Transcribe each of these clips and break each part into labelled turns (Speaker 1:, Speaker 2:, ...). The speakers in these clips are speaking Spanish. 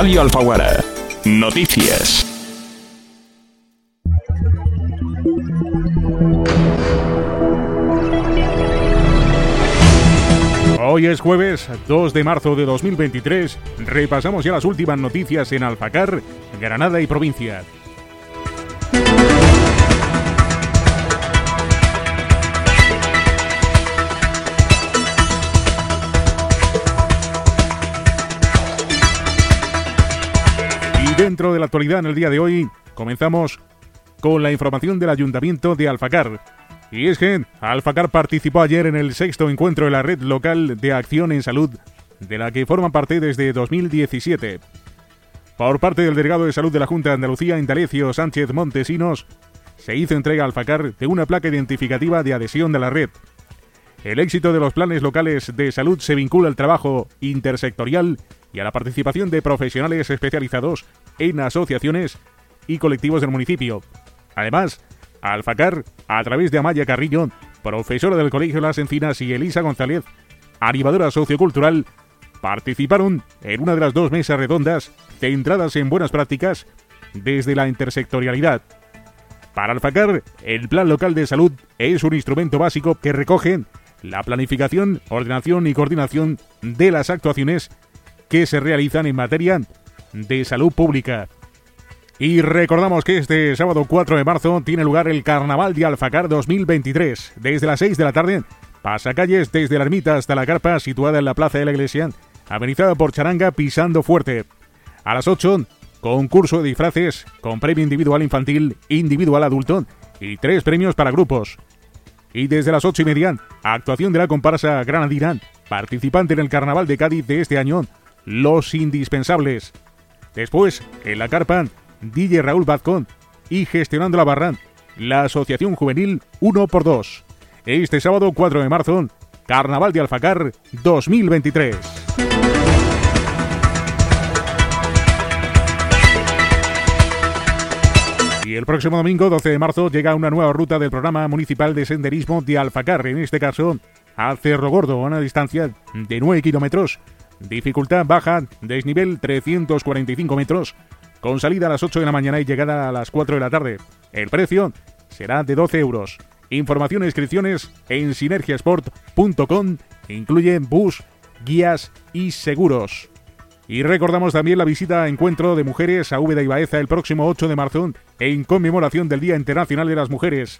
Speaker 1: Radio Alfaguara. Noticias.
Speaker 2: Hoy es jueves 2 de marzo de 2023. Repasamos ya las últimas noticias en Alfacar, Granada y provincia. Dentro de la actualidad en el día de hoy, comenzamos con la información del Ayuntamiento de Alfacar. Y es que Alfacar participó ayer en el sexto encuentro de la red local de acción en salud, de la que forman parte desde 2017. Por parte del delegado de salud de la Junta de Andalucía, Indalecio Sánchez Montesinos, se hizo entrega a Alfacar de una placa identificativa de adhesión de la red. El éxito de los planes locales de salud se vincula al trabajo intersectorial y a la participación de profesionales especializados en asociaciones y colectivos del municipio. Además, Alfacar, a través de Amaya Carrillo, profesora del Colegio Las Encinas, y Elisa González, animadora sociocultural, participaron en una de las dos mesas redondas centradas en buenas prácticas desde la intersectorialidad. Para Alfacar, el Plan Local de Salud es un instrumento básico que recoge la planificación, ordenación y coordinación de las actuaciones que se realizan en materia de salud pública. Y recordamos que este sábado 4 de marzo tiene lugar el Carnaval de Alfacar 2023. Desde las 6 de la tarde, pasacalles desde la ermita hasta la carpa situada en la plaza de la iglesia, amenizada por charanga pisando fuerte. A las 8, concurso de disfraces con premio individual infantil, individual adulto y tres premios para grupos. Y desde las 8 y media, actuación de la comparsa granadina, participante en el Carnaval de Cádiz de este año, Los Indispensables. Después, en la carpa, DJ Raúl Bazcón y gestionando la barra, la Asociación Juvenil 1x2. Este sábado 4 de marzo, Carnaval de Alfacar 2023. Y el próximo domingo, 12 de marzo, llega una nueva ruta del programa municipal de senderismo de Alfacar, en este caso a Cerro Gordo, a una distancia de 9 kilómetros. Dificultad baja, desnivel 345 metros, con salida a las 8 de la mañana y llegada a las 4 de la tarde. El precio será de 12 euros. Información e inscripciones en sinergiasport.com. Incluye bus, guías y seguros. Y recordamos también la visita a Encuentro de Mujeres a Úbeda y Baeza el próximo 8 de marzo en conmemoración del Día Internacional de las Mujeres.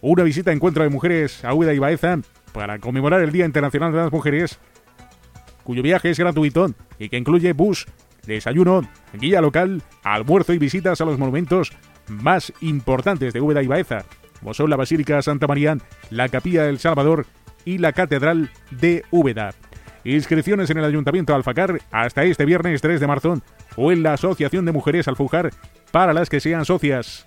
Speaker 2: Una visita a Encuentro de Mujeres a Úbeda y Baeza para conmemorar el Día Internacional de las Mujeres, cuyo viaje es gratuito y que incluye bus, desayuno, guía local, almuerzo y visitas a los monumentos más importantes de Úbeda y Baeza, como son la Basílica Santa María, la Capilla del Salvador y la Catedral de Úbeda. Inscripciones en el Ayuntamiento de Alfacar hasta este viernes 3 de marzo o en la Asociación de Mujeres Alfujar para las que sean socias.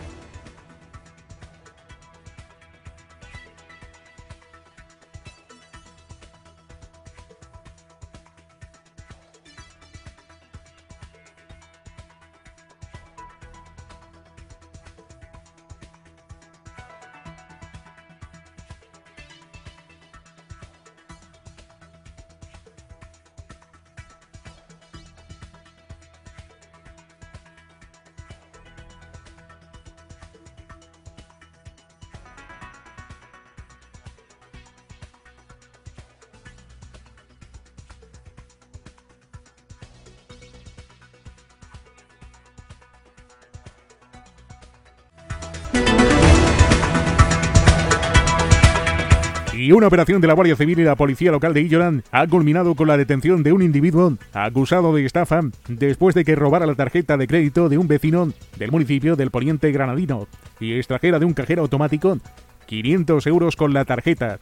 Speaker 2: Y una operación de la Guardia Civil y la Policía Local de Illoran ha culminado con la detención de un individuo acusado de estafa después de que robara la tarjeta de crédito de un vecino del municipio del Poniente Granadino y extrajera de un cajero automático 500 euros con la tarjeta.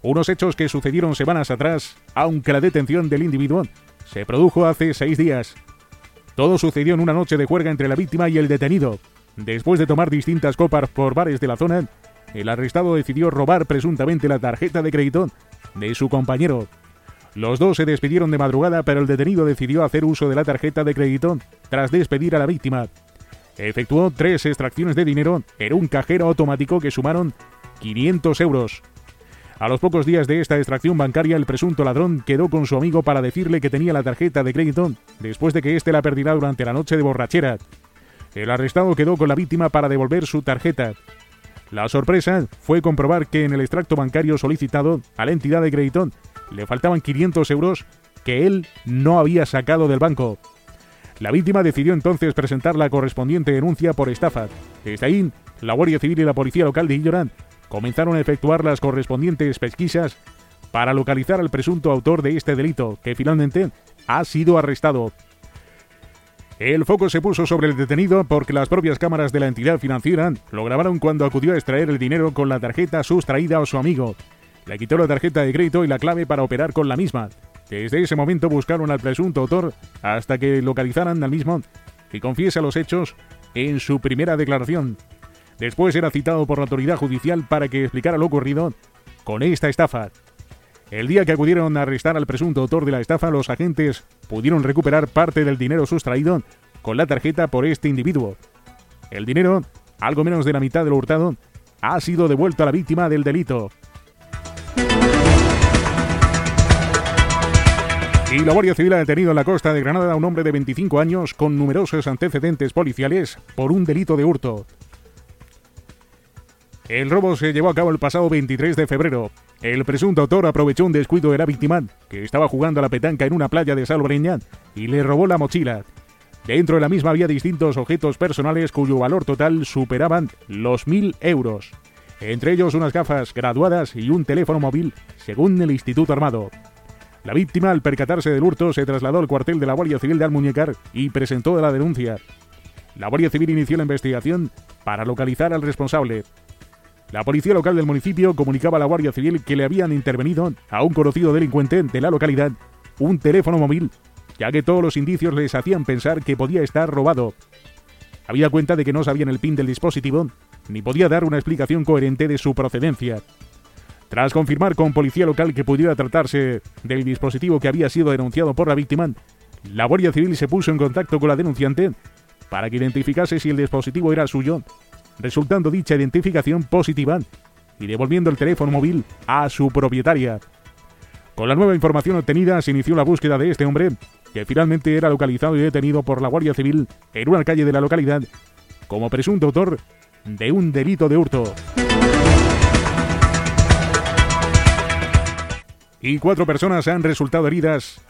Speaker 2: Unos hechos que sucedieron semanas atrás, aunque la detención del individuo se produjo hace seis días. Todo sucedió en una noche de juerga entre la víctima y el detenido. Después de tomar distintas copas por bares de la zona, el arrestado decidió robar presuntamente la tarjeta de crédito de su compañero. Los dos se despidieron de madrugada, pero el detenido decidió hacer uso de la tarjeta de crédito tras despedir a la víctima. Efectuó tres extracciones de dinero en un cajero automático que sumaron 500 euros. A los pocos días de esta extracción bancaria, el presunto ladrón quedó con su amigo para decirle que tenía la tarjeta de crédito después de que éste la perdiera durante la noche de borrachera. El arrestado quedó con la víctima para devolver su tarjeta. La sorpresa fue comprobar que en el extracto bancario solicitado a la entidad de crédito le faltaban 500 euros que él no había sacado del banco. La víctima decidió entonces presentar la correspondiente denuncia por estafa. Desde ahí, la Guardia Civil y la Policía Local de Illoran comenzaron a efectuar las correspondientes pesquisas para localizar al presunto autor de este delito, que finalmente ha sido arrestado. El foco se puso sobre el detenido porque las propias cámaras de la entidad financiera lo grabaron cuando acudió a extraer el dinero con la tarjeta sustraída a su amigo. Le quitó la tarjeta de crédito y la clave para operar con la misma. Desde ese momento buscaron al presunto autor hasta que localizaran al mismo y confiesa los hechos en su primera declaración. Después era citado por la autoridad judicial para que explicara lo ocurrido con esta estafa. El día que acudieron a arrestar al presunto autor de la estafa, los agentes pudieron recuperar parte del dinero sustraído con la tarjeta por este individuo. El dinero, algo menos de la mitad del hurtado, ha sido devuelto a la víctima del delito. Y la Guardia Civil ha detenido en la costa de Granada a un hombre de 25 años con numerosos antecedentes policiales por un delito de hurto. El robo se llevó a cabo el pasado 23 de febrero. El presunto autor aprovechó un descuido de la víctima, que estaba jugando a la petanca en una playa de Salobreña, y le robó la mochila. Dentro de la misma había distintos objetos personales cuyo valor total superaban los mil euros. Entre ellos unas gafas graduadas y un teléfono móvil, según el Instituto Armado. La víctima, al percatarse del hurto, se trasladó al cuartel de la Guardia Civil de Almuñécar y presentó la denuncia. La Guardia Civil inició la investigación para localizar al responsable. La policía local del municipio comunicaba a la Guardia Civil que le habían intervenido a un conocido delincuente de la localidad un teléfono móvil, ya que todos los indicios les hacían pensar que podía estar robado. Había cuenta de que no sabían el pin del dispositivo, ni podía dar una explicación coherente de su procedencia. Tras confirmar con policía local que pudiera tratarse del dispositivo que había sido denunciado por la víctima, la Guardia Civil se puso en contacto con la denunciante para que identificase si el dispositivo era suyo resultando dicha identificación positiva y devolviendo el teléfono móvil a su propietaria. Con la nueva información obtenida se inició la búsqueda de este hombre, que finalmente era localizado y detenido por la Guardia Civil en una calle de la localidad como presunto autor de un delito de hurto. Y cuatro personas han resultado heridas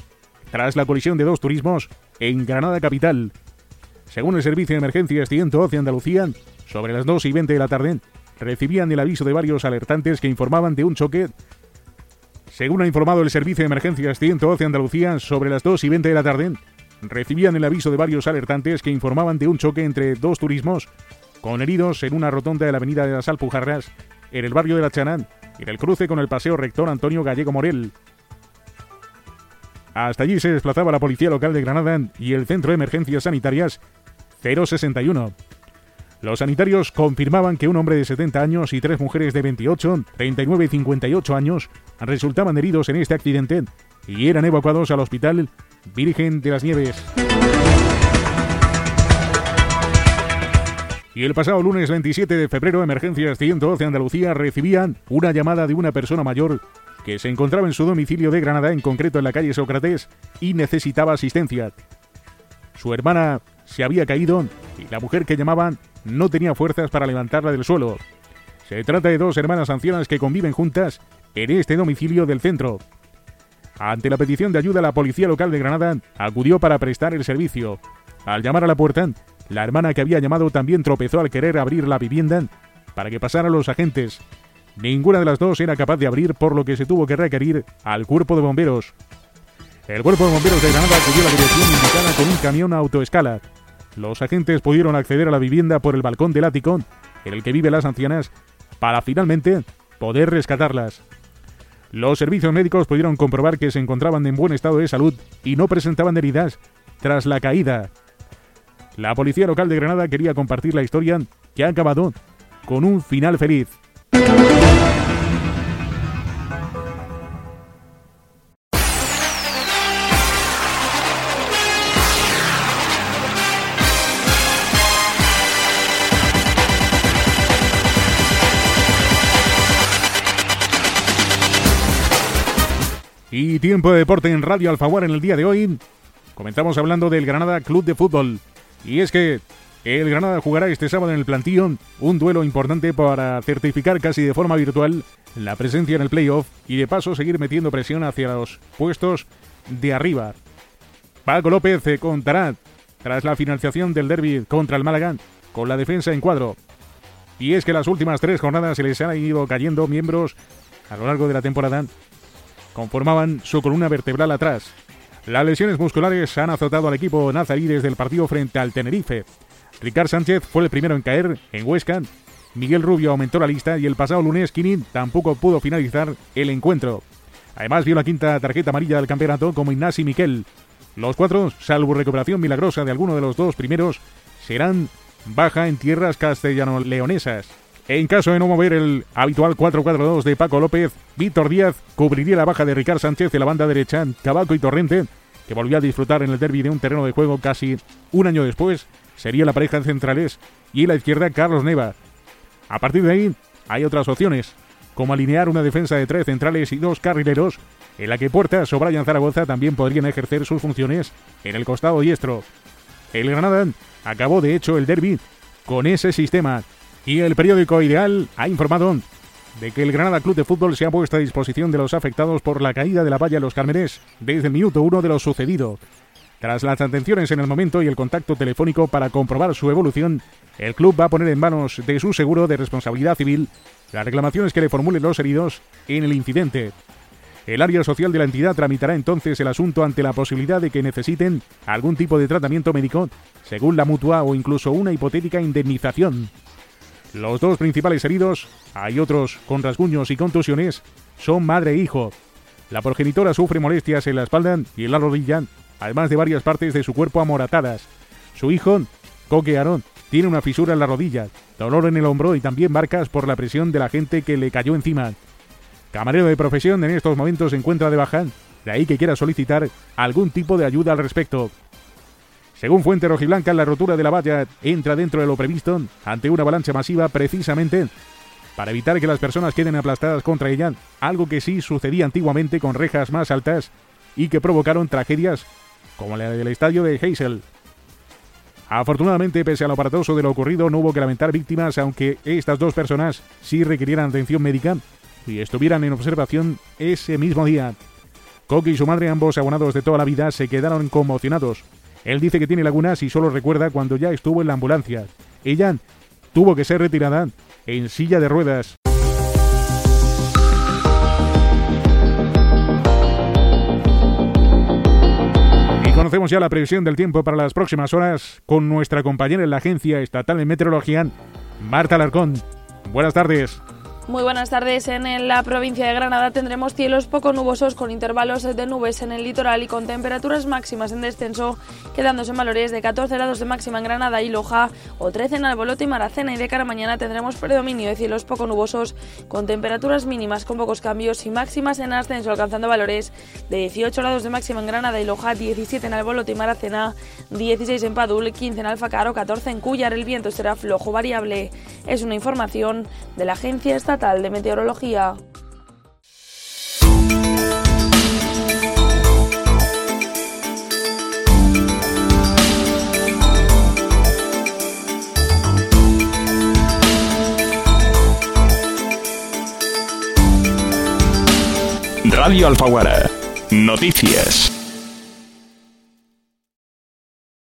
Speaker 2: tras la colisión de dos turismos en Granada Capital. Según el Servicio de Emergencias 112 Andalucía, sobre las 2 y 20 de la tarde, recibían el aviso de varios alertantes que informaban de un choque. Según ha informado el Servicio de Emergencias 112 Andalucía, sobre las 2 y 20 de la tarde, recibían el aviso de varios alertantes que informaban de un choque entre dos turismos con heridos en una rotonda de la avenida de las Alpujarras, en el barrio de La Chanán, en el cruce con el paseo rector Antonio Gallego Morel. Hasta allí se desplazaba la policía local de Granada y el centro de emergencias sanitarias 061. Los sanitarios confirmaban que un hombre de 70 años y tres mujeres de 28, 39 y 58 años resultaban heridos en este accidente y eran evacuados al hospital Virgen de las Nieves. Y el pasado lunes 27 de febrero, Emergencias 112 Andalucía recibían una llamada de una persona mayor que se encontraba en su domicilio de Granada, en concreto en la calle Sócrates, y necesitaba asistencia. Su hermana se había caído y la mujer que llamaban no tenía fuerzas para levantarla del suelo. Se trata de dos hermanas ancianas que conviven juntas en este domicilio del centro. Ante la petición de ayuda, la policía local de Granada acudió para prestar el servicio. Al llamar a la puerta, la hermana que había llamado también tropezó al querer abrir la vivienda para que pasaran los agentes. Ninguna de las dos era capaz de abrir, por lo que se tuvo que requerir al cuerpo de bomberos. El cuerpo de bomberos de Granada acudió a la dirección indicada con un camión a autoescala. Los agentes pudieron acceder a la vivienda por el balcón del ático en el que viven las ancianas para finalmente poder rescatarlas. Los servicios médicos pudieron comprobar que se encontraban en buen estado de salud y no presentaban heridas tras la caída. La policía local de Granada quería compartir la historia que ha acabado con un final feliz. Y tiempo de deporte en Radio Alfaguara en el día de hoy. Comenzamos hablando del Granada Club de Fútbol. Y es que el Granada jugará este sábado en el plantío un duelo importante para certificar casi de forma virtual la presencia en el playoff y de paso seguir metiendo presión hacia los puestos de arriba. Paco López contará tras la financiación del derby contra el Málaga con la defensa en cuadro. Y es que las últimas tres jornadas se les han ido cayendo miembros a lo largo de la temporada conformaban su columna vertebral atrás. Las lesiones musculares han azotado al equipo nazarí desde el partido frente al Tenerife. Ricard Sánchez fue el primero en caer en Huesca. Miguel Rubio aumentó la lista y el pasado lunes Kini tampoco pudo finalizar el encuentro. Además vio la quinta tarjeta amarilla del campeonato como Ignasi Miquel. Los cuatro, salvo recuperación milagrosa de alguno de los dos primeros, serán baja en tierras castellano-leonesas. En caso de no mover el habitual 4-4-2 de Paco López, Víctor Díaz cubriría la baja de Ricard Sánchez de la banda derecha, Tabaco y Torrente, que volvió a disfrutar en el derby de un terreno de juego casi un año después, sería la pareja de centrales, y la izquierda Carlos Neva. A partir de ahí, hay otras opciones, como alinear una defensa de tres centrales y dos carrileros, en la que Puertas o Brian Zaragoza también podrían ejercer sus funciones en el costado diestro. El Granada acabó de hecho el derby con ese sistema, y el periódico Ideal ha informado de que el Granada Club de Fútbol se ha puesto a disposición de los afectados por la caída de la valla Los Cármenes desde el minuto uno de lo sucedido. Tras las atenciones en el momento y el contacto telefónico para comprobar su evolución, el club va a poner en manos de su seguro de responsabilidad civil las reclamaciones que le formulen los heridos en el incidente. El área social de la entidad tramitará entonces el asunto ante la posibilidad de que necesiten algún tipo de tratamiento médico, según la mutua o incluso una hipotética indemnización. Los dos principales heridos, hay otros con rasguños y contusiones, son madre e hijo. La progenitora sufre molestias en la espalda y en la rodilla, además de varias partes de su cuerpo amoratadas. Su hijo, Coque Aarón, tiene una fisura en la rodilla, dolor en el hombro y también marcas por la presión de la gente que le cayó encima. Camarero de profesión en estos momentos se encuentra de baja, de ahí que quiera solicitar algún tipo de ayuda al respecto. Según fuente rojiblanca, la rotura de la valla entra dentro de lo previsto ante una avalancha masiva precisamente para evitar que las personas queden aplastadas contra ella, algo que sí sucedía antiguamente con rejas más altas y que provocaron tragedias como la del estadio de Heysel. Afortunadamente, pese a lo aparatoso de lo ocurrido, no hubo que lamentar víctimas, aunque estas dos personas sí requirieran atención médica y estuvieran en observación ese mismo día. Coqui y su madre, ambos abonados de toda la vida, se quedaron conmocionados. Él dice que tiene lagunas y solo recuerda cuando ya estuvo en la ambulancia. Ella tuvo que ser retirada en silla de ruedas. Y conocemos ya la previsión del tiempo para las próximas horas con nuestra compañera en la Agencia Estatal de Meteorología, Marta Alarcón. Buenas tardes.
Speaker 3: Muy buenas tardes. En la provincia de Granada tendremos cielos poco nubosos con intervalos de nubes en el litoral y con temperaturas máximas en descenso, quedándose en valores de 14 grados de máxima en Granada y Loja o 13 en Albolote y Maracena. Y de cara a mañana tendremos predominio de cielos poco nubosos con temperaturas mínimas con pocos cambios y máximas en ascenso, alcanzando valores de 18 grados de máxima en Granada y Loja, 17 en Albolote y Maracena, 16 en Padul, 15 en Alfacaro, 14 en Cuyar. El viento será flojo variable. Es una información de la Agencia Estatal de Meteorología.
Speaker 1: Radio Alfaguara. Noticias.